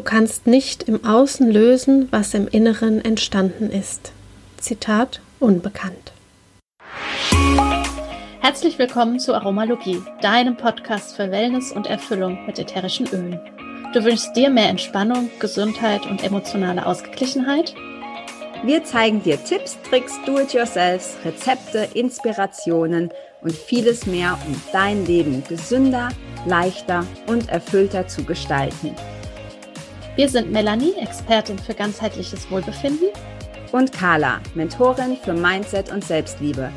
Du kannst nicht im Außen lösen, was im Inneren entstanden ist. Zitat unbekannt. Herzlich willkommen zu Aromalogie, deinem Podcast für Wellness und Erfüllung mit ätherischen Ölen. Du wünschst dir mehr Entspannung, Gesundheit und emotionale Ausgeglichenheit? Wir zeigen dir Tipps, Tricks, Do-it-yourselfs, Rezepte, Inspirationen und vieles mehr, um dein Leben gesünder, leichter und erfüllter zu gestalten. Wir sind Melanie, Expertin für ganzheitliches Wohlbefinden. Und Carla, Mentorin für Mindset und Selbstliebe.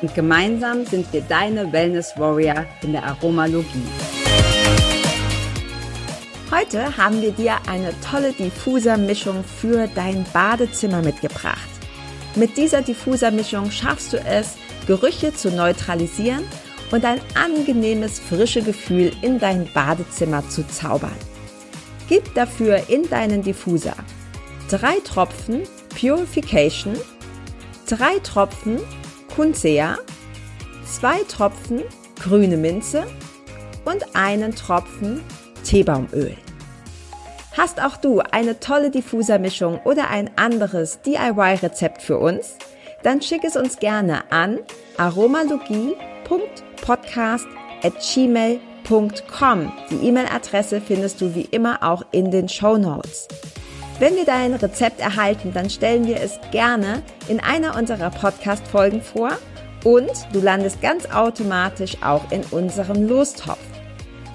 Und gemeinsam sind wir deine Wellness Warrior in der Aromalogie. Heute haben wir dir eine tolle Diffuser-Mischung für dein Badezimmer mitgebracht. Mit dieser Diffuser-Mischung schaffst du es, Gerüche zu neutralisieren und ein angenehmes, frische Gefühl in dein Badezimmer zu zaubern. Gib dafür in deinen Diffuser drei Tropfen Purification, drei Tropfen Kunzea, zwei Tropfen grüne Minze und einen Tropfen Teebaumöl. Hast auch du eine tolle Diffusermischung oder ein anderes DIY-Rezept für uns? Dann schick es uns gerne an aromalogie.podcast@gmail.com www.ecom. Die E-Mail-Adresse findest du wie immer auch in den Show Notes. Wenn wir dein Rezept erhalten, dann stellen wir es gerne in einer unserer Podcast-Folgen vor und du landest ganz automatisch auch in unserem Lostopf.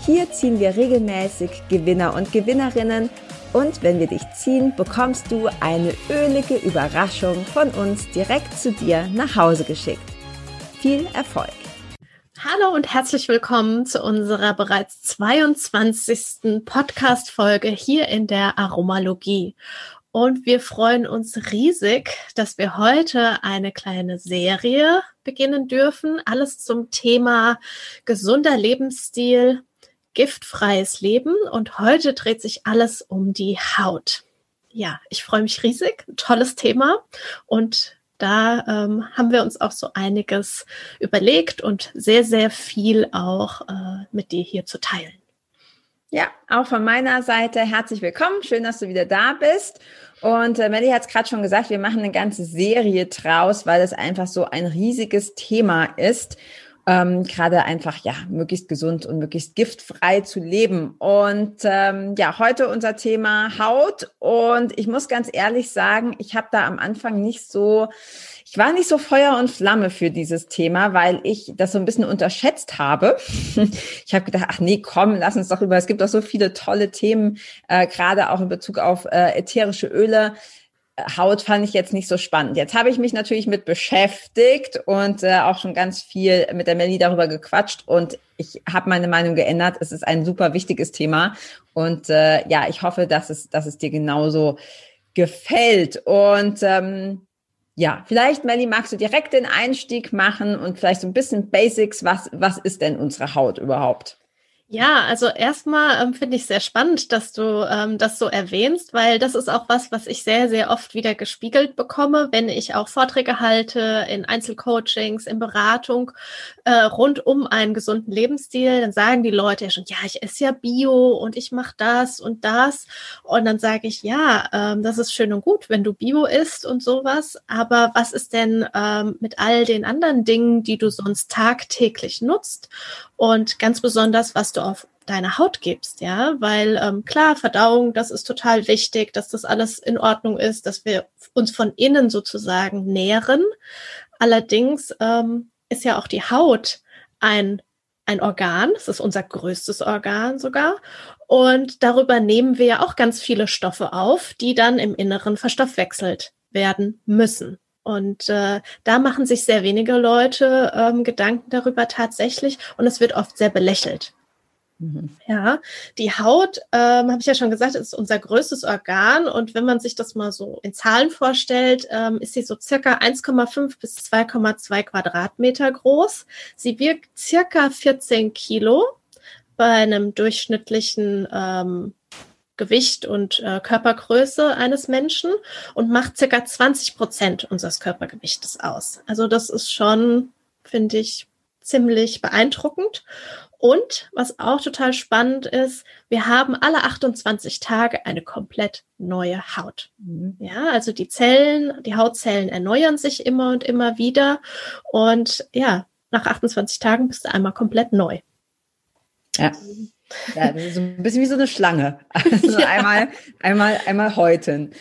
Hier ziehen wir regelmäßig Gewinner und Gewinnerinnen und wenn wir dich ziehen, bekommst du eine ölige Überraschung von uns direkt zu dir nach Hause geschickt. Viel Erfolg! Hallo und herzlich willkommen zu unserer bereits 22. Podcast-Folge hier in der Aromalogie. Und wir freuen uns riesig, dass wir heute eine kleine Serie beginnen dürfen. Alles zum Thema gesunder Lebensstil, giftfreies Leben. Und heute dreht sich alles um die Haut. Ja, ich freue mich riesig. Tolles Thema. Und da ähm, haben wir uns auch so einiges überlegt und sehr, sehr viel auch äh, mit dir hier zu teilen. Ja, auch von meiner Seite herzlich willkommen. Schön, dass du wieder da bist. Und äh, Melly hat es gerade schon gesagt, wir machen eine ganze Serie draus, weil es einfach so ein riesiges Thema ist ähm, gerade einfach ja möglichst gesund und möglichst giftfrei zu leben. Und ähm, ja, heute unser Thema Haut. Und ich muss ganz ehrlich sagen, ich habe da am Anfang nicht so, ich war nicht so Feuer und Flamme für dieses Thema, weil ich das so ein bisschen unterschätzt habe. Ich habe gedacht, ach nee, komm, lass uns doch über. Es gibt doch so viele tolle Themen, äh, gerade auch in Bezug auf äh, ätherische Öle Haut fand ich jetzt nicht so spannend. Jetzt habe ich mich natürlich mit beschäftigt und äh, auch schon ganz viel mit der Melli darüber gequatscht und ich habe meine Meinung geändert. Es ist ein super wichtiges Thema und äh, ja, ich hoffe, dass es, dass es dir genauso gefällt. Und ähm, ja, vielleicht, Melli, magst du direkt den Einstieg machen und vielleicht so ein bisschen Basics. Was, was ist denn unsere Haut überhaupt? Ja, also erstmal ähm, finde ich sehr spannend, dass du ähm, das so erwähnst, weil das ist auch was, was ich sehr, sehr oft wieder gespiegelt bekomme, wenn ich auch Vorträge halte in Einzelcoachings, in Beratung äh, rund um einen gesunden Lebensstil. Dann sagen die Leute ja schon, ja, ich esse ja Bio und ich mache das und das. Und dann sage ich, ja, ähm, das ist schön und gut, wenn du Bio isst und sowas. Aber was ist denn ähm, mit all den anderen Dingen, die du sonst tagtäglich nutzt? Und ganz besonders, was du auf deine Haut gibst, ja, weil ähm, klar, Verdauung, das ist total wichtig, dass das alles in Ordnung ist, dass wir uns von innen sozusagen nähren. Allerdings ähm, ist ja auch die Haut ein ein Organ, das ist unser größtes Organ sogar. Und darüber nehmen wir ja auch ganz viele Stoffe auf, die dann im Inneren verstoffwechselt werden müssen. Und äh, da machen sich sehr wenige Leute ähm, Gedanken darüber tatsächlich und es wird oft sehr belächelt. Mhm. Ja, die Haut, ähm, habe ich ja schon gesagt, ist unser größtes Organ und wenn man sich das mal so in Zahlen vorstellt, ähm, ist sie so circa 1,5 bis 2,2 Quadratmeter groß. Sie wirkt circa 14 Kilo bei einem durchschnittlichen ähm, Gewicht und äh, Körpergröße eines Menschen und macht circa 20 Prozent unseres Körpergewichtes aus. Also das ist schon, finde ich, ziemlich beeindruckend. Und was auch total spannend ist, wir haben alle 28 Tage eine komplett neue Haut. Mhm. Ja, also die Zellen, die Hautzellen erneuern sich immer und immer wieder. Und ja, nach 28 Tagen bist du einmal komplett neu. Ja. Ja, das ist so ein bisschen wie so eine Schlange. Also ja. einmal, einmal, einmal häuten.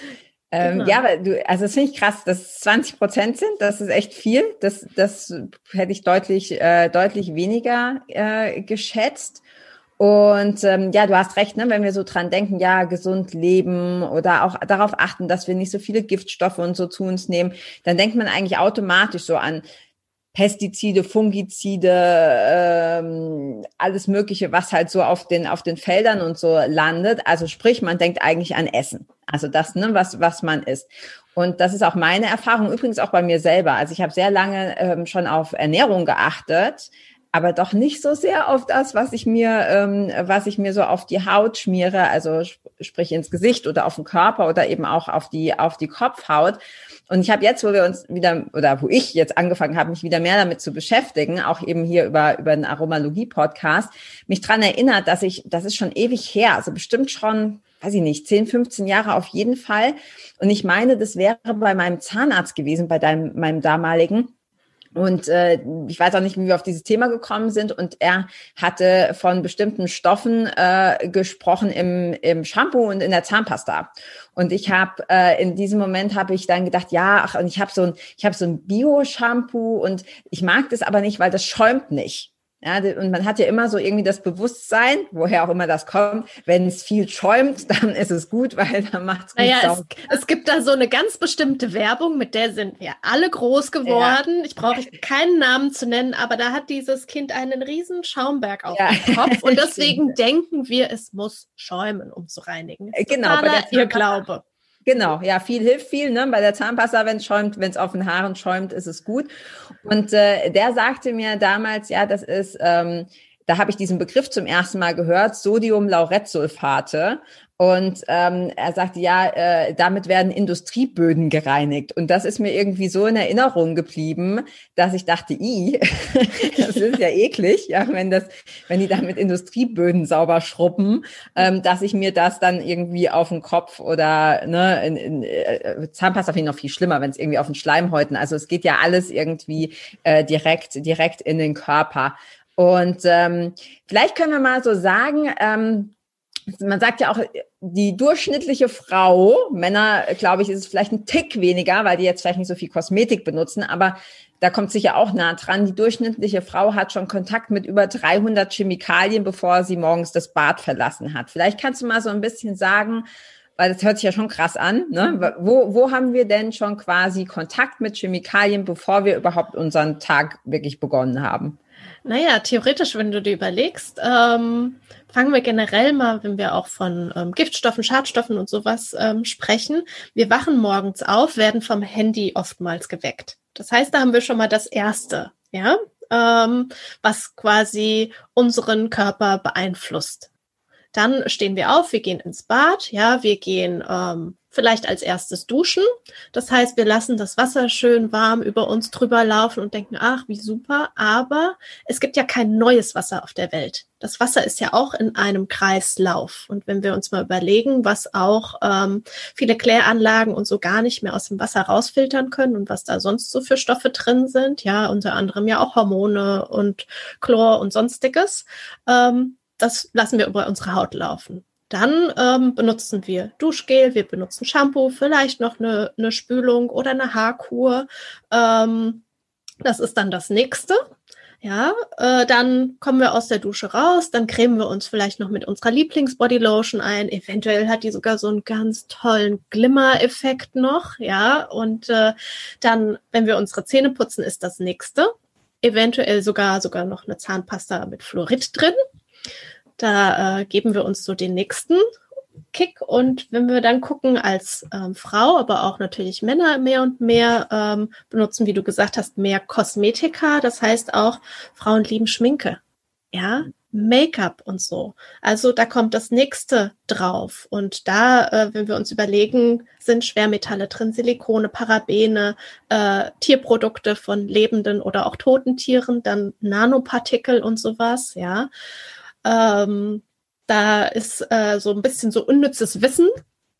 Ähm, genau. Ja, aber du, also das finde ich krass, dass 20 Prozent sind, das ist echt viel. Das, das hätte ich deutlich, äh, deutlich weniger äh, geschätzt. Und ähm, ja, du hast recht, ne? wenn wir so dran denken, ja, gesund leben oder auch darauf achten, dass wir nicht so viele Giftstoffe und so zu uns nehmen, dann denkt man eigentlich automatisch so an Pestizide, Fungizide, ähm, alles Mögliche, was halt so auf den, auf den Feldern und so landet. Also sprich, man denkt eigentlich an Essen. Also das, ne, was, was man isst. Und das ist auch meine Erfahrung, übrigens auch bei mir selber. Also ich habe sehr lange ähm, schon auf Ernährung geachtet, aber doch nicht so sehr auf das, was ich mir, ähm, was ich mir so auf die Haut schmiere, also sp sprich ins Gesicht oder auf den Körper oder eben auch auf die, auf die Kopfhaut. Und ich habe jetzt, wo wir uns wieder, oder wo ich jetzt angefangen habe, mich wieder mehr damit zu beschäftigen, auch eben hier über, über den Aromalogie-Podcast, mich dran erinnert, dass ich, das ist schon ewig her, also bestimmt schon, weiß ich nicht, 10, 15 Jahre auf jeden Fall. Und ich meine, das wäre bei meinem Zahnarzt gewesen, bei deinem, meinem damaligen und äh, ich weiß auch nicht, wie wir auf dieses Thema gekommen sind. Und er hatte von bestimmten Stoffen äh, gesprochen im, im Shampoo und in der Zahnpasta. Und ich habe äh, in diesem Moment habe ich dann gedacht, ja, ach, und ich habe so ein, ich habe so ein Bio-Shampoo und ich mag das aber nicht, weil das schäumt nicht. Ja, und man hat ja immer so irgendwie das Bewusstsein, woher auch immer das kommt, wenn es viel schäumt, dann ist es gut, weil dann macht es naja, es, es gibt da so eine ganz bestimmte Werbung, mit der sind wir alle groß geworden. Ja. Ich brauche keinen Namen zu nennen, aber da hat dieses Kind einen riesen Schaumberg auf ja. dem Kopf und deswegen denken wir, es muss schäumen, um zu reinigen. Genau, ihr Glaube. Genau, ja, viel hilft viel. Ne? Bei der Zahnpasta, wenn es schäumt, wenn es auf den Haaren schäumt, ist es gut. Und äh, der sagte mir damals, ja, das ist, ähm, da habe ich diesen Begriff zum ersten Mal gehört, Sodium-Lauretsulfate. Und ähm, er sagte, ja, äh, damit werden Industrieböden gereinigt. Und das ist mir irgendwie so in Erinnerung geblieben, dass ich dachte, i, das ist ja eklig, ja, wenn das, wenn die damit Industrieböden sauber schruppen, ähm, dass ich mir das dann irgendwie auf den Kopf oder ne, in, in, äh, Zahnpasta finde ich noch viel schlimmer, wenn es irgendwie auf den Schleimhäuten. Also es geht ja alles irgendwie äh, direkt, direkt in den Körper. Und ähm, vielleicht können wir mal so sagen, ähm, man sagt ja auch, die durchschnittliche Frau, Männer, glaube ich, ist es vielleicht ein Tick weniger, weil die jetzt vielleicht nicht so viel Kosmetik benutzen, aber da kommt sicher auch nah dran. Die durchschnittliche Frau hat schon Kontakt mit über 300 Chemikalien, bevor sie morgens das Bad verlassen hat. Vielleicht kannst du mal so ein bisschen sagen, weil das hört sich ja schon krass an. Ne? Wo, wo haben wir denn schon quasi Kontakt mit Chemikalien, bevor wir überhaupt unseren Tag wirklich begonnen haben? Naja, theoretisch, wenn du dir überlegst, ähm, fangen wir generell mal, wenn wir auch von ähm, Giftstoffen, Schadstoffen und sowas ähm, sprechen. Wir wachen morgens auf, werden vom Handy oftmals geweckt. Das heißt, da haben wir schon mal das Erste, ja, ähm, was quasi unseren Körper beeinflusst. Dann stehen wir auf, wir gehen ins Bad, ja, wir gehen ähm, vielleicht als erstes duschen. Das heißt, wir lassen das Wasser schön warm über uns drüber laufen und denken, ach, wie super. Aber es gibt ja kein neues Wasser auf der Welt. Das Wasser ist ja auch in einem Kreislauf. Und wenn wir uns mal überlegen, was auch ähm, viele Kläranlagen und so gar nicht mehr aus dem Wasser rausfiltern können und was da sonst so für Stoffe drin sind, ja, unter anderem ja auch Hormone und Chlor und sonstiges, ähm, das lassen wir über unsere Haut laufen. Dann ähm, benutzen wir Duschgel, wir benutzen Shampoo, vielleicht noch eine, eine Spülung oder eine Haarkur. Ähm, das ist dann das nächste. Ja, äh, dann kommen wir aus der Dusche raus, dann cremen wir uns vielleicht noch mit unserer Lieblingsbodylotion ein. Eventuell hat die sogar so einen ganz tollen Glimmer-Effekt noch, ja. Und äh, dann, wenn wir unsere Zähne putzen, ist das nächste. Eventuell sogar sogar noch eine Zahnpasta mit Fluorid drin. Da äh, geben wir uns so den nächsten Kick. Und wenn wir dann gucken als ähm, Frau, aber auch natürlich Männer mehr und mehr ähm, benutzen, wie du gesagt hast, mehr Kosmetika. Das heißt auch, Frauen lieben Schminke. Ja, Make-up und so. Also da kommt das nächste drauf. Und da, äh, wenn wir uns überlegen, sind Schwermetalle drin, Silikone, Parabene, äh, Tierprodukte von lebenden oder auch toten Tieren, dann Nanopartikel und sowas, ja. Ähm, da ist äh, so ein bisschen so unnützes Wissen.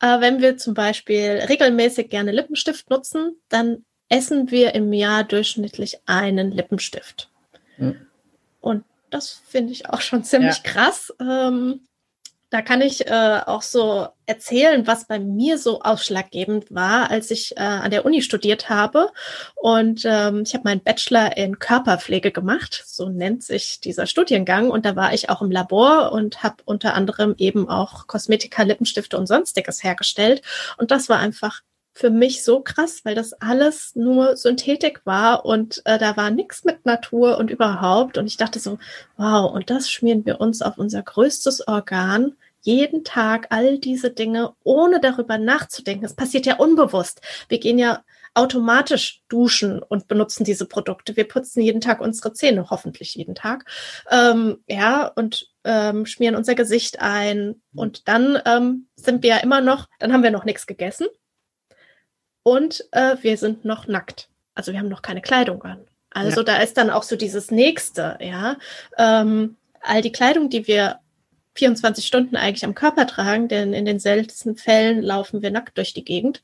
Äh, wenn wir zum Beispiel regelmäßig gerne Lippenstift nutzen, dann essen wir im Jahr durchschnittlich einen Lippenstift. Mhm. Und das finde ich auch schon ziemlich ja. krass. Ähm, da kann ich äh, auch so erzählen, was bei mir so ausschlaggebend war, als ich äh, an der Uni studiert habe. Und ähm, ich habe meinen Bachelor in Körperpflege gemacht, so nennt sich dieser Studiengang. Und da war ich auch im Labor und habe unter anderem eben auch Kosmetika, Lippenstifte und sonstiges hergestellt. Und das war einfach für mich so krass, weil das alles nur Synthetik war und äh, da war nichts mit Natur und überhaupt. Und ich dachte so, wow, und das schmieren wir uns auf unser größtes Organ jeden Tag all diese Dinge, ohne darüber nachzudenken. Es passiert ja unbewusst. Wir gehen ja automatisch duschen und benutzen diese Produkte. Wir putzen jeden Tag unsere Zähne, hoffentlich jeden Tag. Ähm, ja, und ähm, schmieren unser Gesicht ein. Und dann ähm, sind wir ja immer noch, dann haben wir noch nichts gegessen und äh, wir sind noch nackt. Also wir haben noch keine Kleidung an. Also ja. da ist dann auch so dieses nächste, ja. Ähm, all die Kleidung, die wir 24 Stunden eigentlich am Körper tragen, denn in den seltensten Fällen laufen wir nackt durch die Gegend.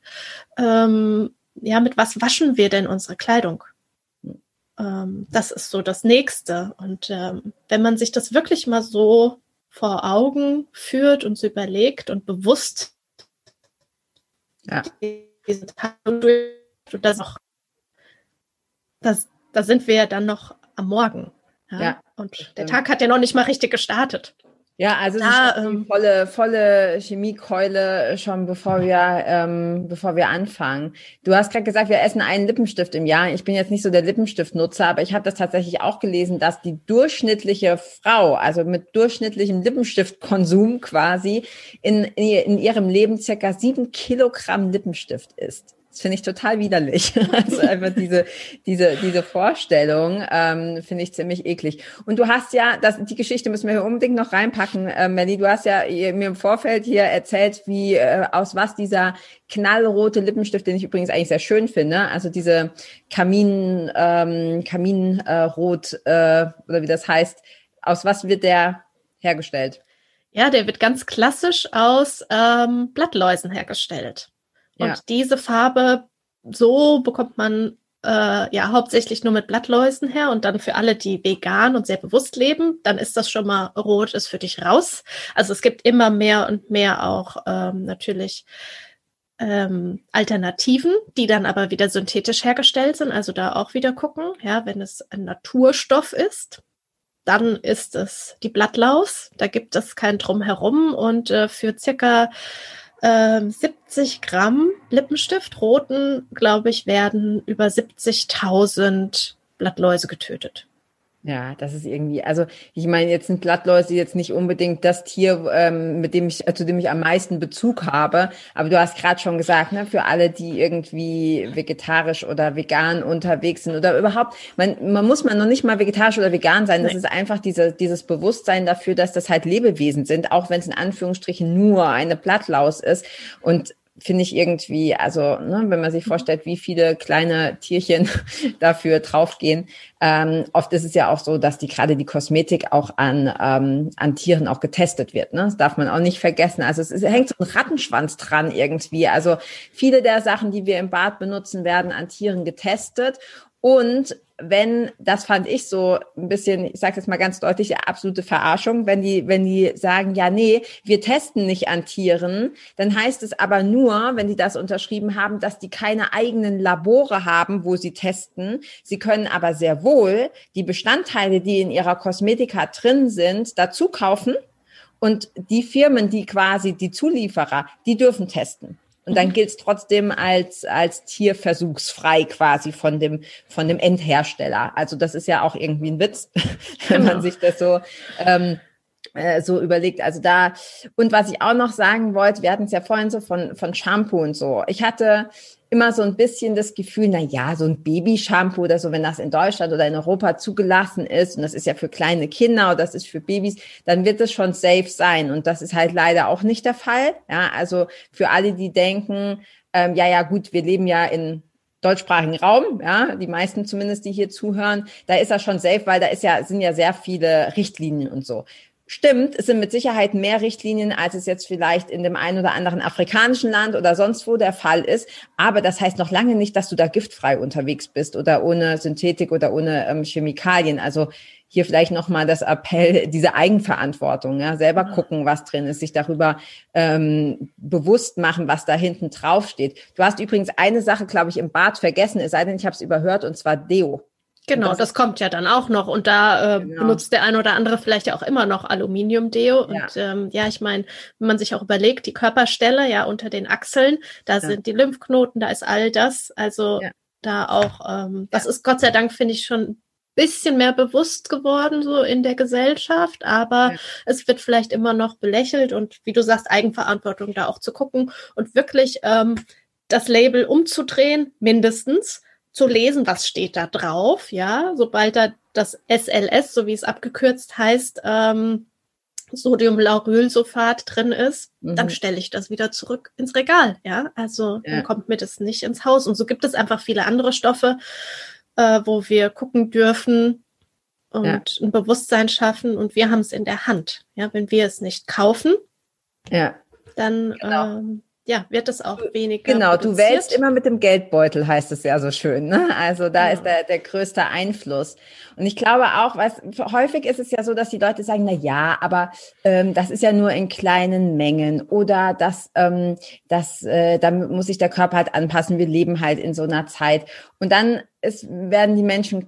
Ähm, ja, mit was waschen wir denn unsere Kleidung? Ähm, das ist so das Nächste. Und ähm, wenn man sich das wirklich mal so vor Augen führt und so überlegt und bewusst ja diese Tage und das noch, das, da sind wir ja dann noch am Morgen. Ja? ja und der Tag hat ja noch nicht mal richtig gestartet. Ja, also da, es ist ähm, volle, volle Chemiekeule schon bevor wir, ähm, bevor wir anfangen. Du hast gerade gesagt, wir essen einen Lippenstift im Jahr. Ich bin jetzt nicht so der Lippenstiftnutzer, aber ich habe das tatsächlich auch gelesen, dass die durchschnittliche Frau, also mit durchschnittlichem Lippenstiftkonsum quasi, in, in ihrem Leben circa sieben Kilogramm Lippenstift isst. Das finde ich total widerlich. Also einfach diese, diese, diese Vorstellung ähm, finde ich ziemlich eklig. Und du hast ja, das, die Geschichte müssen wir hier unbedingt noch reinpacken, äh, Melly. Du hast ja mir im Vorfeld hier erzählt, wie äh, aus was dieser knallrote Lippenstift, den ich übrigens eigentlich sehr schön finde, also diese Kamin, ähm, Kaminrot äh, oder wie das heißt, aus was wird der hergestellt? Ja, der wird ganz klassisch aus ähm, Blattläusen hergestellt. Und ja. diese Farbe, so bekommt man äh, ja hauptsächlich nur mit Blattläusen her und dann für alle, die vegan und sehr bewusst leben, dann ist das schon mal rot, ist für dich raus. Also es gibt immer mehr und mehr auch ähm, natürlich ähm, Alternativen, die dann aber wieder synthetisch hergestellt sind. Also da auch wieder gucken, ja, wenn es ein Naturstoff ist, dann ist es die Blattlaus. Da gibt es kein Drumherum und äh, für circa 70 ähm, Gramm Lippenstift, roten, glaube ich, werden über 70.000 Blattläuse getötet. Ja, das ist irgendwie, also ich meine, jetzt sind Blattläuse jetzt nicht unbedingt das Tier, ähm, mit dem ich, äh, zu dem ich am meisten Bezug habe. Aber du hast gerade schon gesagt, ne, für alle, die irgendwie vegetarisch oder vegan unterwegs sind oder überhaupt, man, man muss man noch nicht mal vegetarisch oder vegan sein. Das nee. ist einfach diese, dieses Bewusstsein dafür, dass das halt Lebewesen sind, auch wenn es in Anführungsstrichen nur eine Blattlaus ist. Und finde ich irgendwie, also ne, wenn man sich mhm. vorstellt, wie viele kleine Tierchen dafür draufgehen. Ähm, oft ist es ja auch so, dass die gerade die Kosmetik auch an, ähm, an Tieren auch getestet wird. Ne? Das darf man auch nicht vergessen. Also es, ist, es hängt so ein Rattenschwanz dran irgendwie. Also viele der Sachen, die wir im Bad benutzen, werden an Tieren getestet. Und wenn, das fand ich so ein bisschen, ich sage jetzt mal ganz deutlich, absolute Verarschung, wenn die, wenn die sagen, ja, nee, wir testen nicht an Tieren, dann heißt es aber nur, wenn die das unterschrieben haben, dass die keine eigenen Labore haben, wo sie testen. Sie können aber sehr wohl die Bestandteile, die in ihrer Kosmetika drin sind, dazu kaufen. Und die Firmen, die quasi die Zulieferer, die dürfen testen. Und dann mhm. gilt es trotzdem als, als tierversuchsfrei quasi von dem, von dem Endhersteller. Also das ist ja auch irgendwie ein Witz, wenn man genau. sich das so ähm, äh, so überlegt. Also da, und was ich auch noch sagen wollte, wir hatten es ja vorhin so von, von Shampoo und so. Ich hatte immer so ein bisschen das Gefühl, na ja, so ein Babyshampoo oder so, wenn das in Deutschland oder in Europa zugelassen ist und das ist ja für kleine Kinder oder das ist für Babys, dann wird es schon safe sein und das ist halt leider auch nicht der Fall. Ja, also für alle, die denken, ähm, ja, ja, gut, wir leben ja in deutschsprachigen Raum, ja, die meisten zumindest, die hier zuhören, da ist er schon safe, weil da ist ja, sind ja sehr viele Richtlinien und so. Stimmt, es sind mit Sicherheit mehr Richtlinien, als es jetzt vielleicht in dem einen oder anderen afrikanischen Land oder sonst wo der Fall ist. Aber das heißt noch lange nicht, dass du da giftfrei unterwegs bist oder ohne Synthetik oder ohne ähm, Chemikalien. Also hier vielleicht nochmal das Appell, diese Eigenverantwortung, ja, selber gucken, was drin ist, sich darüber ähm, bewusst machen, was da hinten drauf steht. Du hast übrigens eine Sache, glaube ich, im Bad vergessen, es sei denn, ich habe es überhört, und zwar Deo. Genau, das, das, kommt ja dann auch noch. Und da äh, genau. benutzt der eine oder andere vielleicht ja auch immer noch Aluminiumdeo. Ja. Und ähm, ja, ich meine, wenn man sich auch überlegt, die Körperstelle ja unter den Achseln, da ja. sind die Lymphknoten, da ist all das. Also ja. da auch, ähm, das ist Gott sei Dank, finde ich, schon ein bisschen mehr bewusst geworden, so in der Gesellschaft. Aber es wird vielleicht immer noch belächelt und wie du sagst, Eigenverantwortung da auch zu gucken und wirklich ähm, das Label umzudrehen, mindestens zu lesen, was steht da drauf, ja, sobald da das SLS, so wie es abgekürzt heißt, ähm, Sodiumlaurylsulfat drin ist, mhm. dann stelle ich das wieder zurück ins Regal, ja, also ja. dann kommt mir das nicht ins Haus und so gibt es einfach viele andere Stoffe, äh, wo wir gucken dürfen und ja. ein Bewusstsein schaffen und wir haben es in der Hand, ja, wenn wir es nicht kaufen, ja. dann genau. ähm, ja, wird es auch weniger. Genau, produziert. du wählst immer mit dem Geldbeutel, heißt es ja so schön. Ne? Also da ja. ist der, der größte Einfluss. Und ich glaube auch, was häufig ist es ja so, dass die Leute sagen, na ja, aber ähm, das ist ja nur in kleinen Mengen oder das, ähm, das, äh, da muss sich der Körper halt anpassen. Wir leben halt in so einer Zeit. Und dann ist, werden die Menschen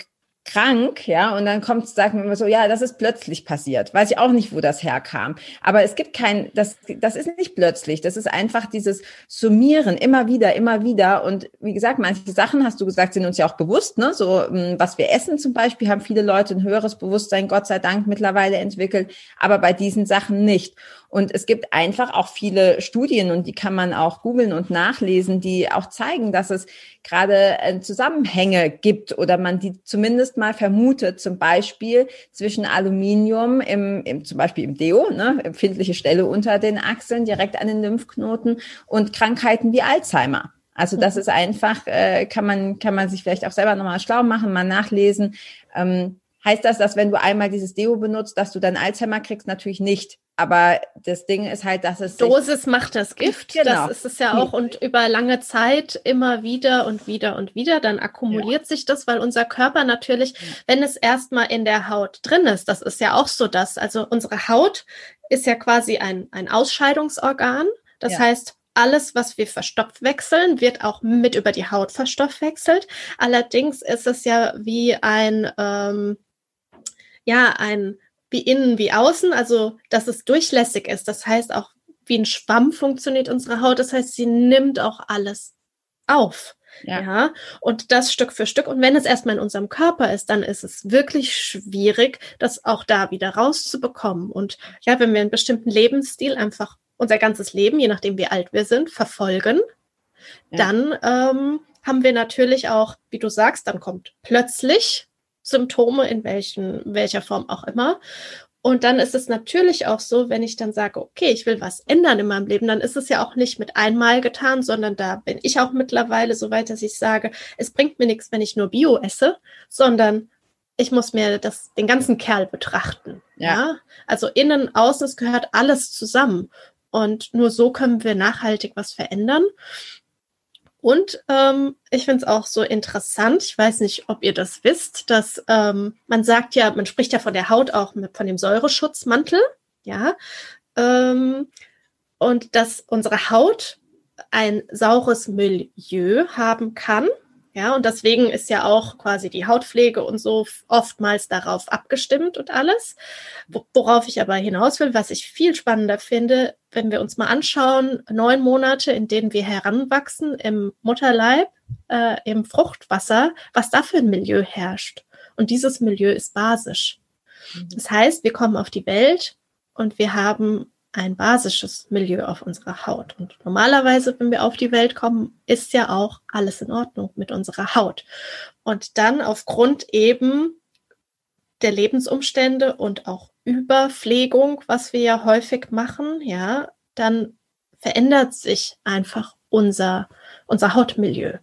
krank, ja, und dann kommt, sagt man immer so, ja, das ist plötzlich passiert. Weiß ich auch nicht, wo das herkam. Aber es gibt kein, das, das ist nicht plötzlich. Das ist einfach dieses Summieren immer wieder, immer wieder. Und wie gesagt, manche Sachen, hast du gesagt, sind uns ja auch bewusst, ne? So, hm, was wir essen zum Beispiel, haben viele Leute ein höheres Bewusstsein, Gott sei Dank, mittlerweile entwickelt. Aber bei diesen Sachen nicht. Und es gibt einfach auch viele Studien und die kann man auch googeln und nachlesen, die auch zeigen, dass es gerade äh, Zusammenhänge gibt oder man die zumindest mal vermutet, zum Beispiel zwischen Aluminium im, im zum Beispiel im Deo, ne, empfindliche Stelle unter den Achseln, direkt an den Lymphknoten und Krankheiten wie Alzheimer. Also das mhm. ist einfach, äh, kann man kann man sich vielleicht auch selber nochmal schlau machen, mal nachlesen. Ähm, heißt das, dass wenn du einmal dieses Deo benutzt, dass du dann Alzheimer kriegst? Natürlich nicht. Aber das Ding ist halt, dass es. Dosis macht das Gift. Genau. Das ist es ja auch. Und über lange Zeit immer wieder und wieder und wieder, dann akkumuliert ja. sich das, weil unser Körper natürlich, wenn es erstmal in der Haut drin ist, das ist ja auch so das. Also unsere Haut ist ja quasi ein, ein Ausscheidungsorgan. Das ja. heißt, alles, was wir verstoffwechseln, wird auch mit über die Haut verstoffwechselt. Allerdings ist es ja wie ein, ähm, ja, ein wie innen wie außen, also dass es durchlässig ist. Das heißt auch, wie ein Schwamm funktioniert unsere Haut. Das heißt, sie nimmt auch alles auf. Ja. ja. Und das Stück für Stück. Und wenn es erstmal in unserem Körper ist, dann ist es wirklich schwierig, das auch da wieder rauszubekommen. Und ja, wenn wir einen bestimmten Lebensstil einfach unser ganzes Leben, je nachdem wie alt wir sind, verfolgen, ja. dann ähm, haben wir natürlich auch, wie du sagst, dann kommt plötzlich Symptome, in welchen, welcher Form auch immer. Und dann ist es natürlich auch so, wenn ich dann sage, okay, ich will was ändern in meinem Leben, dann ist es ja auch nicht mit einmal getan, sondern da bin ich auch mittlerweile so weit, dass ich sage, es bringt mir nichts, wenn ich nur Bio esse, sondern ich muss mir das, den ganzen Kerl betrachten. Ja. ja? Also innen, außen, es gehört alles zusammen. Und nur so können wir nachhaltig was verändern. Und ähm, ich finde es auch so interessant, ich weiß nicht, ob ihr das wisst, dass ähm, man sagt ja, man spricht ja von der Haut auch mit, von dem Säureschutzmantel, ja, ähm, und dass unsere Haut ein saures Milieu haben kann. Ja, und deswegen ist ja auch quasi die Hautpflege und so oftmals darauf abgestimmt und alles. Worauf ich aber hinaus will, was ich viel spannender finde, wenn wir uns mal anschauen, neun Monate, in denen wir heranwachsen im Mutterleib, äh, im Fruchtwasser, was da für ein Milieu herrscht. Und dieses Milieu ist basisch. Mhm. Das heißt, wir kommen auf die Welt und wir haben ein basisches Milieu auf unserer Haut. Und normalerweise, wenn wir auf die Welt kommen, ist ja auch alles in Ordnung mit unserer Haut. Und dann aufgrund eben der Lebensumstände und auch Überpflegung, was wir ja häufig machen, ja, dann verändert sich einfach unser, unser Hautmilieu.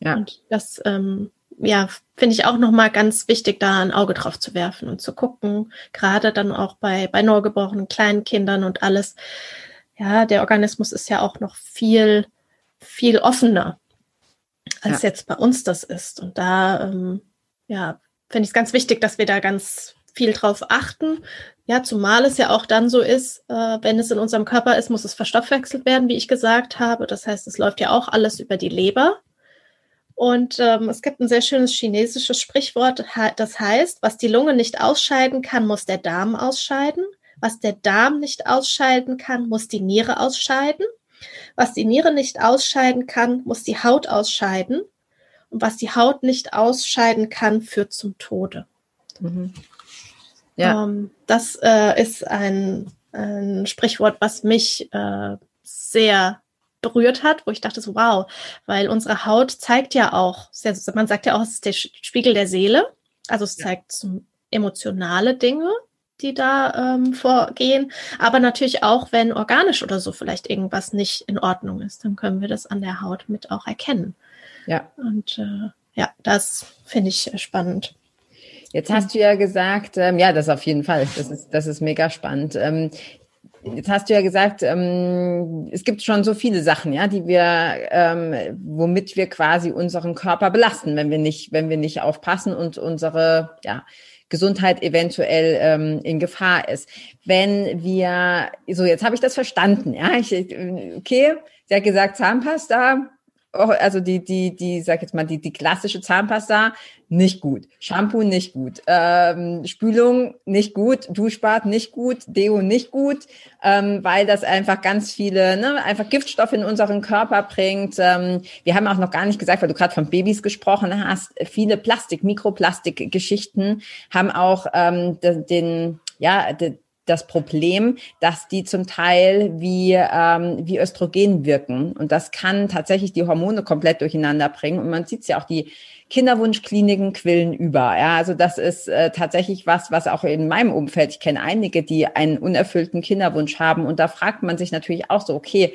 Ja. Und das, ähm, ja, finde ich auch nochmal ganz wichtig, da ein Auge drauf zu werfen und zu gucken, gerade dann auch bei, bei neugeborenen kleinen Kindern und alles. Ja, der Organismus ist ja auch noch viel, viel offener, als ja. jetzt bei uns das ist. Und da, ähm, ja, finde ich es ganz wichtig, dass wir da ganz viel drauf achten. Ja, zumal es ja auch dann so ist, äh, wenn es in unserem Körper ist, muss es verstoffwechselt werden, wie ich gesagt habe. Das heißt, es läuft ja auch alles über die Leber. Und ähm, es gibt ein sehr schönes chinesisches Sprichwort, das heißt, was die Lunge nicht ausscheiden kann, muss der Darm ausscheiden. Was der Darm nicht ausscheiden kann, muss die Niere ausscheiden. Was die Niere nicht ausscheiden kann, muss die Haut ausscheiden. Und was die Haut nicht ausscheiden kann, führt zum Tode. Mhm. Ja. Ähm, das äh, ist ein, ein Sprichwort, was mich äh, sehr berührt hat, wo ich dachte so, wow, weil unsere Haut zeigt ja auch, man sagt ja auch, es ist der Spiegel der Seele. Also es zeigt ja. emotionale Dinge, die da ähm, vorgehen. Aber natürlich auch, wenn organisch oder so vielleicht irgendwas nicht in Ordnung ist, dann können wir das an der Haut mit auch erkennen. Ja. Und äh, ja, das finde ich spannend. Jetzt hast du ja gesagt, ähm, ja, das auf jeden Fall. Das ist, das ist mega spannend. Ähm, Jetzt hast du ja gesagt, ähm, es gibt schon so viele Sachen, ja, die wir, ähm, womit wir quasi unseren Körper belasten, wenn wir nicht, wenn wir nicht aufpassen und unsere, ja, Gesundheit eventuell ähm, in Gefahr ist. Wenn wir, so jetzt habe ich das verstanden, ja, ich, okay, sie hat gesagt Zahnpasta, also die, die, die, sag jetzt mal, die, die klassische Zahnpasta nicht gut, Shampoo nicht gut, ähm, Spülung nicht gut, Duschbad nicht gut, Deo nicht gut, ähm, weil das einfach ganz viele, ne, einfach Giftstoffe in unseren Körper bringt. Ähm, wir haben auch noch gar nicht gesagt, weil du gerade von Babys gesprochen hast, viele Plastik, Mikroplastik-Geschichten haben auch ähm, den, ja, den, das Problem, dass die zum Teil wie, ähm, wie Östrogen wirken. Und das kann tatsächlich die Hormone komplett durcheinander bringen. Und man sieht ja auch, die Kinderwunschkliniken quillen über. Ja, also das ist äh, tatsächlich was, was auch in meinem Umfeld, ich kenne einige, die einen unerfüllten Kinderwunsch haben. Und da fragt man sich natürlich auch so, okay,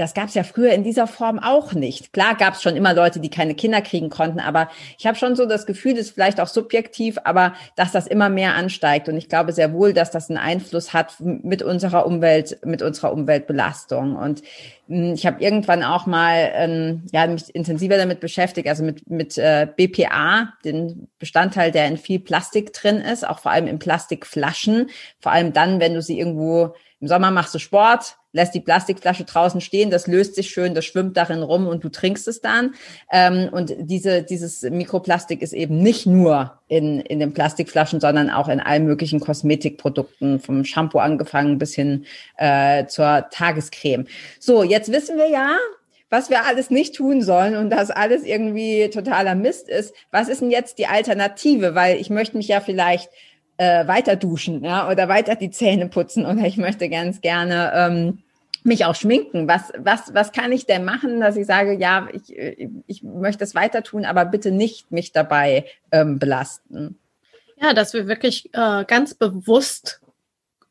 das gab es ja früher in dieser Form auch nicht. Klar gab es schon immer Leute, die keine Kinder kriegen konnten, aber ich habe schon so das Gefühl, ist vielleicht auch subjektiv, aber dass das immer mehr ansteigt. Und ich glaube sehr wohl, dass das einen Einfluss hat mit unserer Umwelt, mit unserer Umweltbelastung. Und hm, ich habe irgendwann auch mal ähm, ja, mich intensiver damit beschäftigt, also mit, mit äh, BPA, den Bestandteil, der in viel Plastik drin ist, auch vor allem in Plastikflaschen. Vor allem dann, wenn du sie irgendwo im Sommer machst du Sport, lässt die Plastikflasche draußen stehen, das löst sich schön, das schwimmt darin rum und du trinkst es dann. Ähm, und diese, dieses Mikroplastik ist eben nicht nur in, in den Plastikflaschen, sondern auch in allen möglichen Kosmetikprodukten, vom Shampoo angefangen bis hin äh, zur Tagescreme. So, jetzt wissen wir ja, was wir alles nicht tun sollen und das alles irgendwie totaler Mist ist. Was ist denn jetzt die Alternative? Weil ich möchte mich ja vielleicht äh, weiter duschen ja, oder weiter die Zähne putzen oder ich möchte ganz gerne ähm, mich auch schminken. Was, was, was kann ich denn machen, dass ich sage, ja, ich, ich möchte es weiter tun, aber bitte nicht mich dabei ähm, belasten? Ja, dass wir wirklich äh, ganz bewusst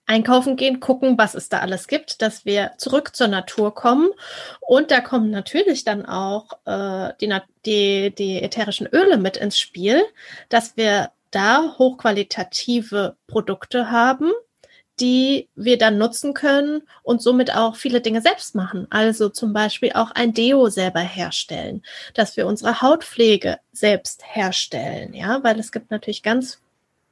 einkaufen gehen, gucken, was es da alles gibt, dass wir zurück zur Natur kommen. Und da kommen natürlich dann auch äh, die, die, die ätherischen Öle mit ins Spiel, dass wir da hochqualitative Produkte haben, die wir dann nutzen können und somit auch viele Dinge selbst machen. Also zum Beispiel auch ein Deo selber herstellen, dass wir unsere Hautpflege selbst herstellen, ja, weil es gibt natürlich ganz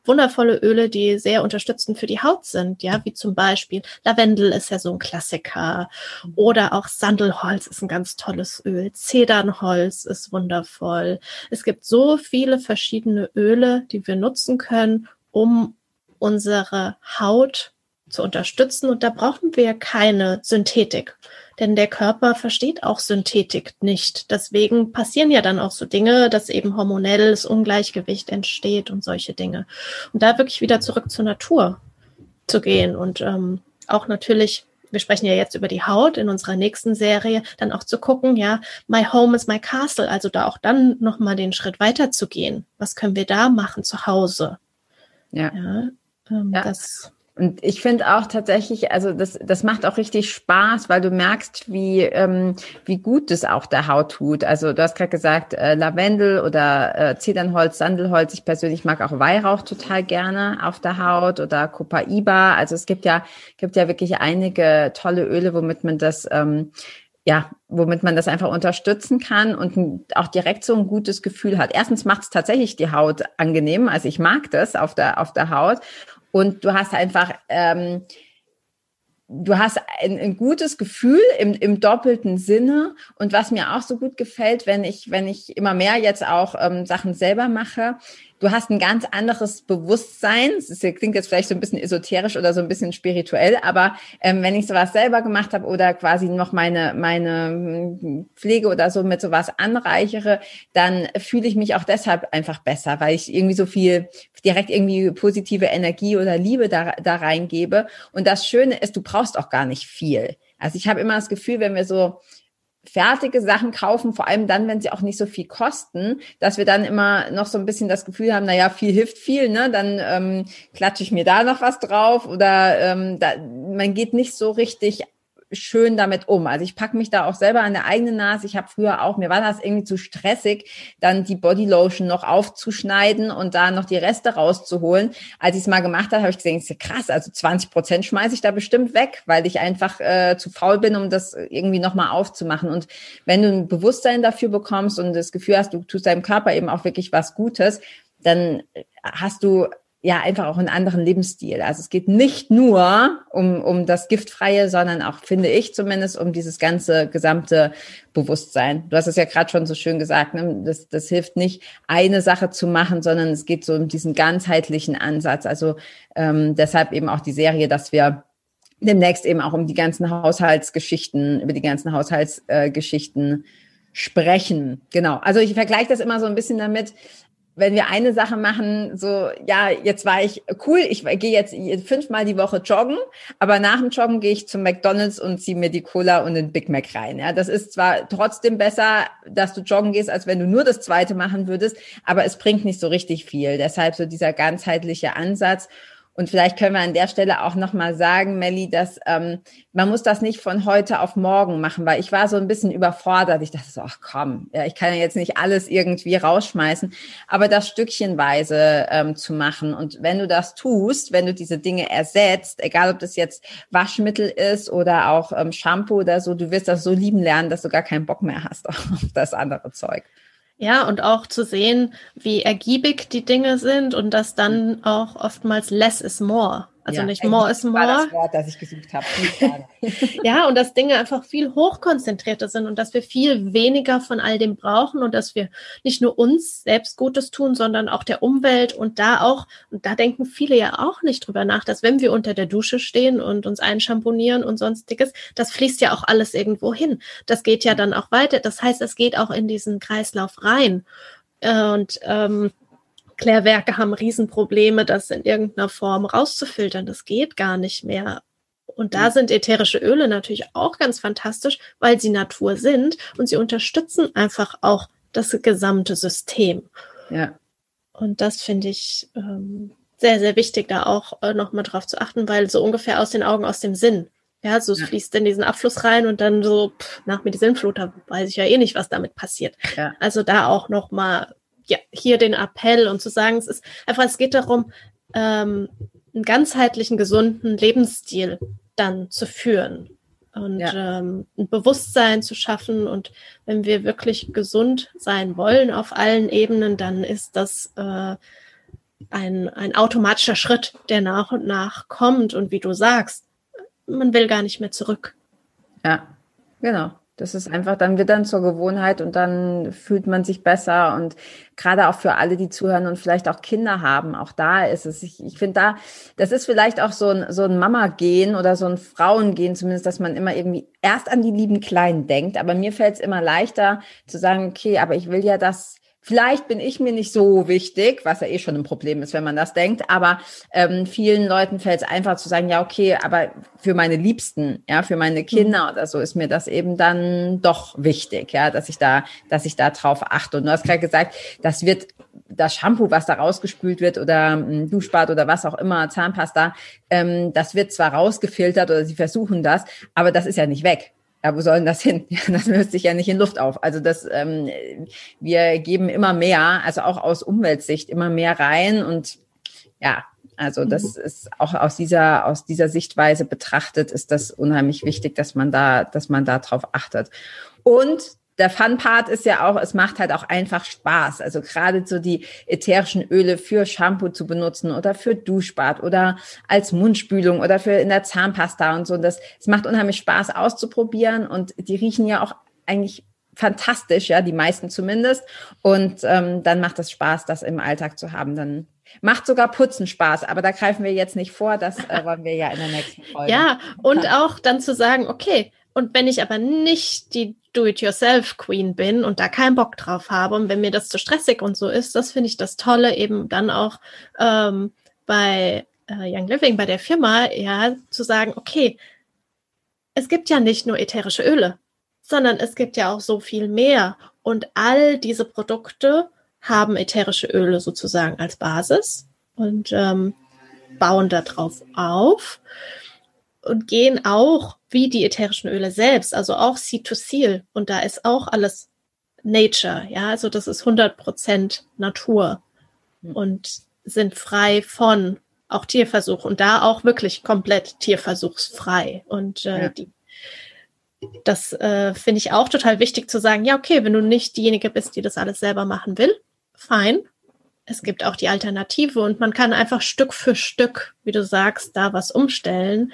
wundervolle Öle, die sehr unterstützend für die Haut sind, ja, wie zum Beispiel Lavendel ist ja so ein Klassiker. Oder auch Sandelholz ist ein ganz tolles Öl, Zedernholz ist wundervoll. Es gibt so viele verschiedene Öle, die wir nutzen können, um unsere Haut zu unterstützen. Und da brauchen wir keine Synthetik denn der Körper versteht auch Synthetik nicht. Deswegen passieren ja dann auch so Dinge, dass eben hormonelles Ungleichgewicht entsteht und solche Dinge. Und da wirklich wieder zurück zur Natur. zu gehen und ähm, auch natürlich wir sprechen ja jetzt über die Haut in unserer nächsten Serie, dann auch zu gucken, ja, my home is my castle, also da auch dann nochmal den Schritt weiter zu gehen. Was können wir da machen zu Hause? Ja. ja, ähm, ja. Das und ich finde auch tatsächlich, also das, das macht auch richtig Spaß, weil du merkst, wie, ähm, wie gut es auch der Haut tut. Also du hast gerade gesagt, äh, Lavendel oder äh, Zedernholz, Sandelholz. Ich persönlich mag auch Weihrauch total gerne auf der Haut oder Copaiba. Also es gibt ja, gibt ja wirklich einige tolle Öle, womit man das ähm, ja, womit man das einfach unterstützen kann und auch direkt so ein gutes Gefühl hat. Erstens macht es tatsächlich die Haut angenehm, also ich mag das auf der auf der Haut und du hast einfach, ähm, du hast ein, ein gutes Gefühl im, im doppelten Sinne. Und was mir auch so gut gefällt, wenn ich, wenn ich immer mehr jetzt auch ähm, Sachen selber mache, du hast ein ganz anderes Bewusstsein. Das klingt jetzt vielleicht so ein bisschen esoterisch oder so ein bisschen spirituell, aber ähm, wenn ich sowas selber gemacht habe oder quasi noch meine, meine hm, Pflege oder so mit sowas anreichere, dann fühle ich mich auch deshalb einfach besser, weil ich irgendwie so viel direkt irgendwie positive Energie oder Liebe da, da reingebe. Und das Schöne ist, du brauchst auch gar nicht viel. Also ich habe immer das Gefühl, wenn wir so fertige Sachen kaufen, vor allem dann, wenn sie auch nicht so viel kosten, dass wir dann immer noch so ein bisschen das Gefühl haben, naja, viel hilft viel, ne? Dann ähm, klatsche ich mir da noch was drauf oder ähm, da, man geht nicht so richtig schön damit um. Also ich packe mich da auch selber an der eigenen Nase. Ich habe früher auch, mir war das irgendwie zu stressig, dann die Bodylotion noch aufzuschneiden und da noch die Reste rauszuholen. Als ich es mal gemacht habe, habe ich gesehen, ist ja krass, also 20 Prozent schmeiße ich da bestimmt weg, weil ich einfach äh, zu faul bin, um das irgendwie nochmal aufzumachen. Und wenn du ein Bewusstsein dafür bekommst und das Gefühl hast, du tust deinem Körper eben auch wirklich was Gutes, dann hast du ja einfach auch einen anderen Lebensstil. Also es geht nicht nur um, um das Giftfreie, sondern auch, finde ich zumindest, um dieses ganze gesamte Bewusstsein. Du hast es ja gerade schon so schön gesagt, ne? das, das hilft nicht, eine Sache zu machen, sondern es geht so um diesen ganzheitlichen Ansatz. Also ähm, deshalb eben auch die Serie, dass wir demnächst eben auch um die ganzen Haushaltsgeschichten, über die ganzen Haushaltsgeschichten äh, sprechen. Genau. Also ich vergleiche das immer so ein bisschen damit, wenn wir eine Sache machen, so, ja, jetzt war ich cool, ich gehe jetzt fünfmal die Woche joggen, aber nach dem Joggen gehe ich zum McDonalds und ziehe mir die Cola und den Big Mac rein. Ja, das ist zwar trotzdem besser, dass du joggen gehst, als wenn du nur das zweite machen würdest, aber es bringt nicht so richtig viel. Deshalb so dieser ganzheitliche Ansatz. Und vielleicht können wir an der Stelle auch nochmal sagen, Melli, dass ähm, man muss das nicht von heute auf morgen machen, weil ich war so ein bisschen überfordert. Ich dachte so, ach komm, ja, ich kann ja jetzt nicht alles irgendwie rausschmeißen, aber das stückchenweise ähm, zu machen. Und wenn du das tust, wenn du diese Dinge ersetzt, egal ob das jetzt Waschmittel ist oder auch ähm, Shampoo oder so, du wirst das so lieben lernen, dass du gar keinen Bock mehr hast auf das andere Zeug. Ja, und auch zu sehen, wie ergiebig die Dinge sind und dass dann auch oftmals less is more. Also ja, nicht more is more. War das Wort, das ich gesucht habe. ja, und dass Dinge einfach viel hochkonzentrierter sind und dass wir viel weniger von all dem brauchen und dass wir nicht nur uns selbst Gutes tun, sondern auch der Umwelt und da auch, und da denken viele ja auch nicht drüber nach, dass wenn wir unter der Dusche stehen und uns einschamponieren und sonstiges, das fließt ja auch alles irgendwo hin. Das geht ja dann auch weiter. Das heißt, es geht auch in diesen Kreislauf rein. Und ähm, Klärwerke haben Riesenprobleme, das in irgendeiner Form rauszufiltern. Das geht gar nicht mehr. Und da sind ätherische Öle natürlich auch ganz fantastisch, weil sie Natur sind und sie unterstützen einfach auch das gesamte System. Ja. Und das finde ich ähm, sehr, sehr wichtig, da auch äh, nochmal drauf zu achten, weil so ungefähr aus den Augen, aus dem Sinn. Ja, so es ja. fließt in diesen Abfluss rein und dann so pff, nach mir die Sinnflut, da weiß ich ja eh nicht, was damit passiert. Ja. Also da auch nochmal ja, hier den Appell und zu sagen, es ist einfach, es geht darum, ähm, einen ganzheitlichen, gesunden Lebensstil dann zu führen und ja. ähm, ein Bewusstsein zu schaffen. Und wenn wir wirklich gesund sein wollen auf allen Ebenen, dann ist das äh, ein, ein automatischer Schritt, der nach und nach kommt. Und wie du sagst, man will gar nicht mehr zurück. Ja, genau. Das ist einfach, dann wird dann zur Gewohnheit und dann fühlt man sich besser und gerade auch für alle, die zuhören und vielleicht auch Kinder haben, auch da ist es. Ich, ich finde da, das ist vielleicht auch so ein, so ein Mama-Gen oder so ein Frauen-Gen zumindest, dass man immer irgendwie erst an die lieben Kleinen denkt. Aber mir fällt es immer leichter zu sagen, okay, aber ich will ja das Vielleicht bin ich mir nicht so wichtig, was ja eh schon ein Problem ist, wenn man das denkt, aber ähm, vielen Leuten fällt es einfach zu sagen, ja, okay, aber für meine Liebsten, ja, für meine Kinder mhm. oder so ist mir das eben dann doch wichtig, ja, dass ich da, dass ich da drauf achte. Und du hast gerade gesagt, das wird das Shampoo, was da rausgespült wird oder ähm, Duschbad oder was auch immer, Zahnpasta, ähm, das wird zwar rausgefiltert oder sie versuchen das, aber das ist ja nicht weg. Ja, wo sollen das hin? Das löst sich ja nicht in Luft auf. Also das, ähm, wir geben immer mehr, also auch aus Umweltsicht immer mehr rein und ja, also das mhm. ist auch aus dieser aus dieser Sichtweise betrachtet ist das unheimlich wichtig, dass man da dass man da drauf achtet. Und der Fun-Part ist ja auch, es macht halt auch einfach Spaß. Also gerade so die ätherischen Öle für Shampoo zu benutzen oder für Duschbad oder als Mundspülung oder für in der Zahnpasta und so. Das, es macht unheimlich Spaß auszuprobieren und die riechen ja auch eigentlich fantastisch, ja, die meisten zumindest. Und ähm, dann macht es Spaß, das im Alltag zu haben. Dann macht sogar Putzen Spaß, aber da greifen wir jetzt nicht vor, das äh, wollen wir ja in der nächsten Folge. Ja, und auch dann zu sagen, okay, und wenn ich aber nicht die Do-it-yourself-Queen bin und da keinen Bock drauf habe und wenn mir das zu stressig und so ist, das finde ich das Tolle eben dann auch ähm, bei äh, Young Living, bei der Firma, ja, zu sagen, okay, es gibt ja nicht nur ätherische Öle, sondern es gibt ja auch so viel mehr. Und all diese Produkte haben ätherische Öle sozusagen als Basis und ähm, bauen darauf auf und gehen auch wie die ätherischen Öle selbst, also auch Seed to Seal. Und da ist auch alles Nature, ja, also das ist 100% Natur hm. und sind frei von auch Tierversuch und da auch wirklich komplett tierversuchsfrei. Und äh, ja. die, das äh, finde ich auch total wichtig zu sagen, ja, okay, wenn du nicht diejenige bist, die das alles selber machen will, fein. Es gibt auch die Alternative und man kann einfach Stück für Stück, wie du sagst, da was umstellen.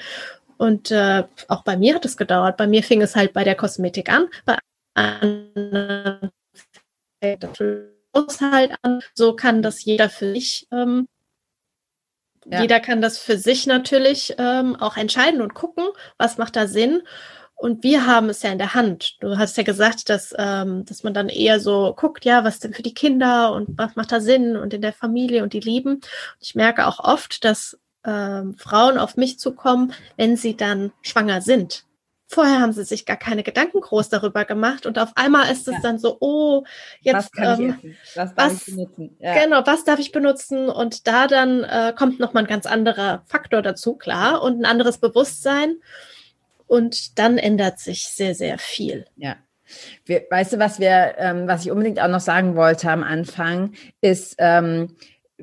Und äh, auch bei mir hat es gedauert. Bei mir fing es halt bei der Kosmetik an, bei anderen halt an. So kann das jeder für sich, ähm, ja. jeder kann das für sich natürlich ähm, auch entscheiden und gucken, was macht da Sinn. Und wir haben es ja in der Hand. Du hast ja gesagt, dass, ähm, dass man dann eher so guckt, ja, was denn für die Kinder und was macht da Sinn und in der Familie und die lieben. Und ich merke auch oft, dass ähm, Frauen auf mich zukommen, wenn sie dann schwanger sind. Vorher haben sie sich gar keine Gedanken groß darüber gemacht und auf einmal ist es ja. dann so, oh, jetzt was, ähm, was darf was, ich benutzen? Ja. Genau, was darf ich benutzen? Und da dann äh, kommt noch mal ein ganz anderer Faktor dazu, klar, und ein anderes Bewusstsein. Und dann ändert sich sehr, sehr viel. Ja. Wir, weißt du, was wir, ähm, was ich unbedingt auch noch sagen wollte am Anfang, ist, ähm,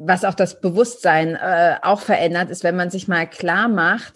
was auch das Bewusstsein äh, auch verändert, ist, wenn man sich mal klar macht,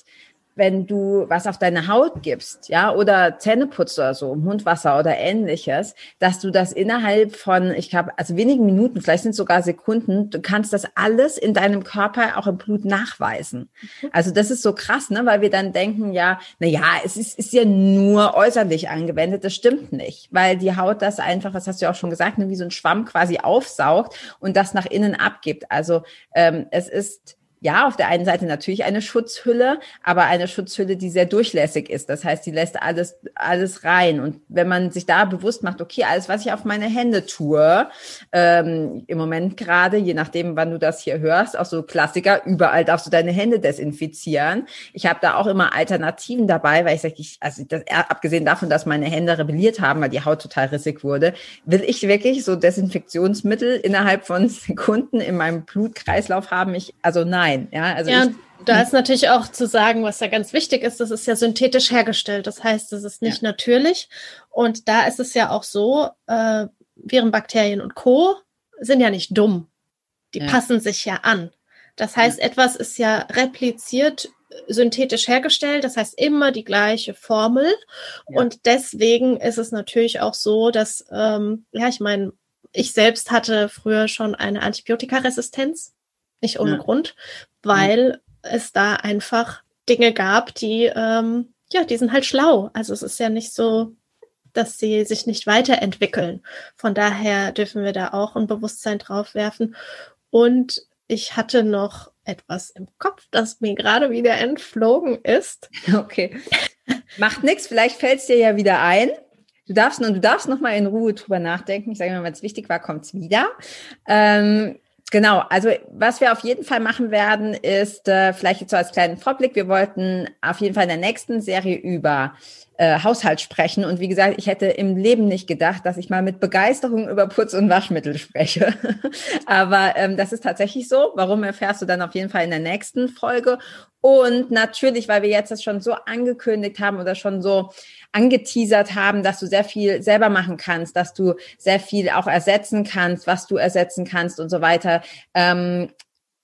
wenn du was auf deine Haut gibst, ja, oder Zähne putzt oder so, Mundwasser oder ähnliches, dass du das innerhalb von, ich glaube, also wenigen Minuten, vielleicht sind es sogar Sekunden, du kannst das alles in deinem Körper auch im Blut nachweisen. Mhm. Also das ist so krass, ne, weil wir dann denken, ja, na ja, es ist, ist ja nur äußerlich angewendet, das stimmt nicht, weil die Haut das einfach, was hast du ja auch schon gesagt, ne, wie so ein Schwamm quasi aufsaugt und das nach innen abgibt. Also ähm, es ist ja, auf der einen Seite natürlich eine Schutzhülle, aber eine Schutzhülle, die sehr durchlässig ist. Das heißt, die lässt alles, alles rein. Und wenn man sich da bewusst macht, okay, alles, was ich auf meine Hände tue, ähm, im Moment gerade, je nachdem, wann du das hier hörst, auch so Klassiker, überall darfst du deine Hände desinfizieren. Ich habe da auch immer Alternativen dabei, weil ich sage, ich, also das, abgesehen davon, dass meine Hände rebelliert haben, weil die Haut total rissig wurde, will ich wirklich so Desinfektionsmittel innerhalb von Sekunden in meinem Blutkreislauf haben. Ich, also nein sein. Ja, also ja, ich, da ist natürlich auch zu sagen, was da ganz wichtig ist, das ist ja synthetisch hergestellt. Das heißt, es ist nicht ja. natürlich. Und da ist es ja auch so, äh, Viren, Bakterien und Co. sind ja nicht dumm. Die ja. passen sich ja an. Das heißt, ja. etwas ist ja repliziert synthetisch hergestellt, das heißt immer die gleiche Formel. Und deswegen ist es natürlich auch so, dass, ähm, ja, ich meine, ich selbst hatte früher schon eine Antibiotikaresistenz. Nicht ohne ja. Grund, weil ja. es da einfach Dinge gab, die, ähm, ja, die sind halt schlau. Also es ist ja nicht so, dass sie sich nicht weiterentwickeln. Von daher dürfen wir da auch ein Bewusstsein drauf werfen. Und ich hatte noch etwas im Kopf, das mir gerade wieder entflogen ist. Okay. Macht nichts, vielleicht fällt es dir ja wieder ein. Du darfst und du darfst noch mal in Ruhe drüber nachdenken. Ich sage mal, wenn es wichtig war, kommt es wieder. Ähm, genau, also was wir auf jeden Fall machen werden, ist äh, vielleicht jetzt so als kleinen Vorblick. Wir wollten auf jeden Fall in der nächsten Serie über äh, Haushalt sprechen. Und wie gesagt, ich hätte im Leben nicht gedacht, dass ich mal mit Begeisterung über Putz- und Waschmittel spreche. Aber ähm, das ist tatsächlich so. Warum erfährst du dann auf jeden Fall in der nächsten Folge? Und natürlich, weil wir jetzt das schon so angekündigt haben oder schon so angeteasert haben, dass du sehr viel selber machen kannst, dass du sehr viel auch ersetzen kannst, was du ersetzen kannst und so weiter. Ähm,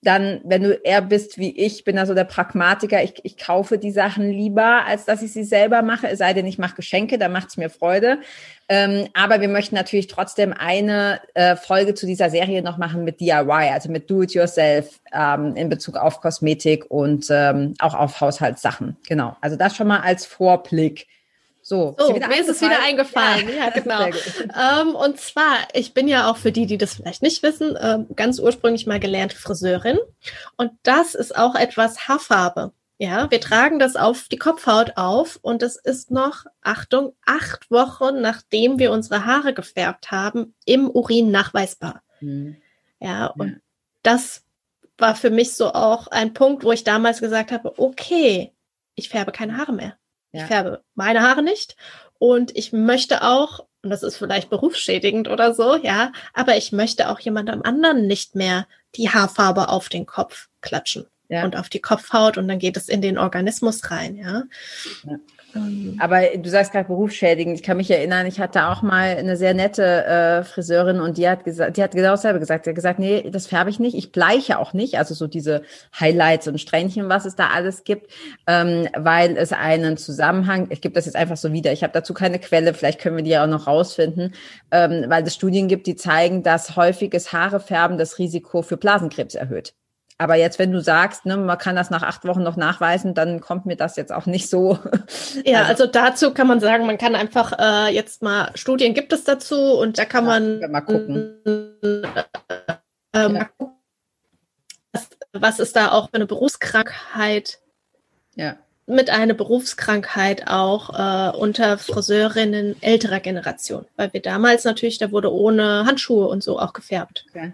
dann, wenn du eher bist wie ich, bin da so der Pragmatiker, ich, ich kaufe die Sachen lieber, als dass ich sie selber mache, es sei denn, ich mache Geschenke, da macht es mir Freude. Ähm, aber wir möchten natürlich trotzdem eine äh, Folge zu dieser Serie noch machen mit DIY, also mit Do-it-yourself ähm, in Bezug auf Kosmetik und ähm, auch auf Haushaltssachen. Genau, also das schon mal als Vorblick so, so mir ist es wieder eingefallen. Ja, ja genau. Ähm, und zwar, ich bin ja auch für die, die das vielleicht nicht wissen, ähm, ganz ursprünglich mal gelernt Friseurin. Und das ist auch etwas Haarfarbe. Ja, wir tragen das auf die Kopfhaut auf und es ist noch, Achtung, acht Wochen, nachdem wir unsere Haare gefärbt haben, im Urin nachweisbar. Mhm. Ja, und ja. das war für mich so auch ein Punkt, wo ich damals gesagt habe, okay, ich färbe keine Haare mehr. Ja. Ich färbe meine Haare nicht und ich möchte auch, und das ist vielleicht berufsschädigend oder so, ja, aber ich möchte auch jemandem anderen nicht mehr die Haarfarbe auf den Kopf klatschen ja. und auf die Kopfhaut und dann geht es in den Organismus rein, ja. ja. Ähm. Aber du sagst gerade berufsschädigend. Ich kann mich erinnern, ich hatte auch mal eine sehr nette äh, Friseurin und die hat gesagt, die hat genau dasselbe gesagt. Sie hat gesagt, nee, das färbe ich nicht. Ich bleiche auch nicht. Also so diese Highlights und Strähnchen, was es da alles gibt, ähm, weil es einen Zusammenhang, ich gebe das jetzt einfach so wieder. Ich habe dazu keine Quelle, vielleicht können wir die ja auch noch rausfinden, ähm, weil es Studien gibt, die zeigen, dass häufiges Haarefärben das Risiko für Blasenkrebs erhöht. Aber jetzt, wenn du sagst, ne, man kann das nach acht Wochen noch nachweisen, dann kommt mir das jetzt auch nicht so. Ja, also, also dazu kann man sagen, man kann einfach äh, jetzt mal Studien gibt es dazu und da kann ja, man mal gucken. Äh, äh, was, was ist da auch für eine Berufskrankheit? Ja. Mit einer Berufskrankheit auch äh, unter Friseurinnen älterer Generation, weil wir damals natürlich, da wurde ohne Handschuhe und so auch gefärbt. Okay.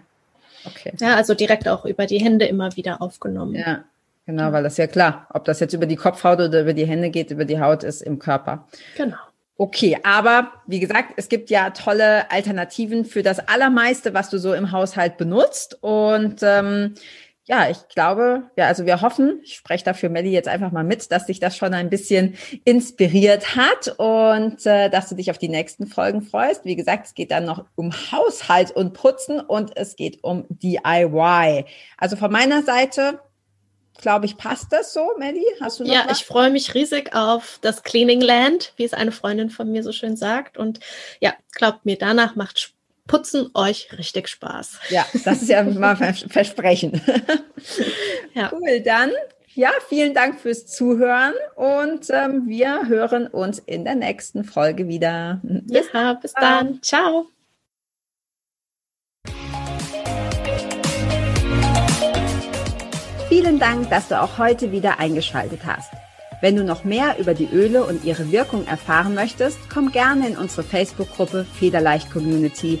Okay. Ja, also direkt auch über die Hände immer wieder aufgenommen. Ja, genau, weil das ja klar. Ob das jetzt über die Kopfhaut oder über die Hände geht, über die Haut ist im Körper. Genau. Okay, aber wie gesagt, es gibt ja tolle Alternativen für das Allermeiste, was du so im Haushalt benutzt. Und ähm, ja, ich glaube, ja, also wir hoffen, ich spreche da für Melli jetzt einfach mal mit, dass dich das schon ein bisschen inspiriert hat und äh, dass du dich auf die nächsten Folgen freust. Wie gesagt, es geht dann noch um Haushalt und Putzen und es geht um DIY. Also von meiner Seite, glaube ich, passt das so, Melli? Hast du noch Ja, was? ich freue mich riesig auf das Cleaning Land, wie es eine Freundin von mir so schön sagt. Und ja, glaubt mir, danach macht Spaß putzen euch richtig Spaß. Ja, das ist ja mal Versprechen. ja. Cool, dann ja, vielen Dank fürs Zuhören und ähm, wir hören uns in der nächsten Folge wieder. Bis, ja, bis dann. Ciao. Vielen Dank, dass du auch heute wieder eingeschaltet hast. Wenn du noch mehr über die Öle und ihre Wirkung erfahren möchtest, komm gerne in unsere Facebook-Gruppe Federleicht Community